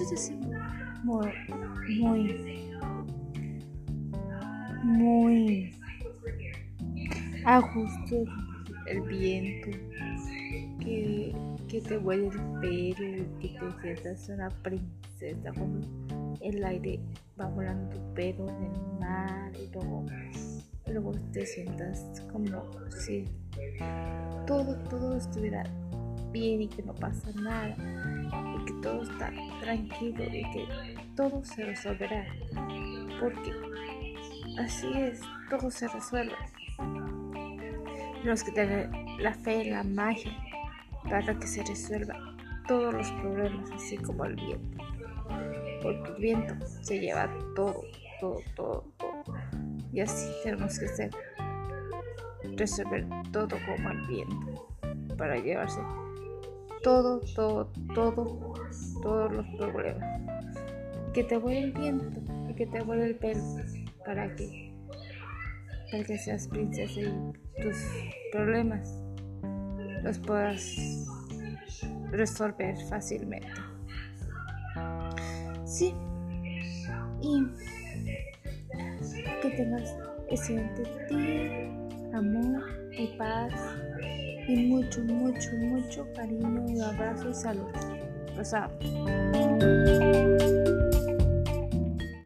Es muy, muy, muy a gusto. El viento, que, que te huele el pelo, que te sientas una princesa con el aire va volando tu pelo en el mar y luego, luego te sientas como si todo, todo estuviera bien y que no pasa nada. y todo está tranquilo y que todo se resolverá porque así es, todo se resuelve. Tenemos que tener la fe en la magia para que se resuelvan todos los problemas, así como el viento. Porque el viento se lleva todo, todo, todo, todo. Y así tenemos que resolver todo como el viento, para llevarse todo, todo, todo, todos los problemas. Que te vuelva el viento y que te vuelva el pelo, para que, para que seas princesa y tus problemas los puedas resolver fácilmente. Sí. Y que tengas excelente día, amor y paz y mucho, mucho, mucho cariño y abrazo y salud.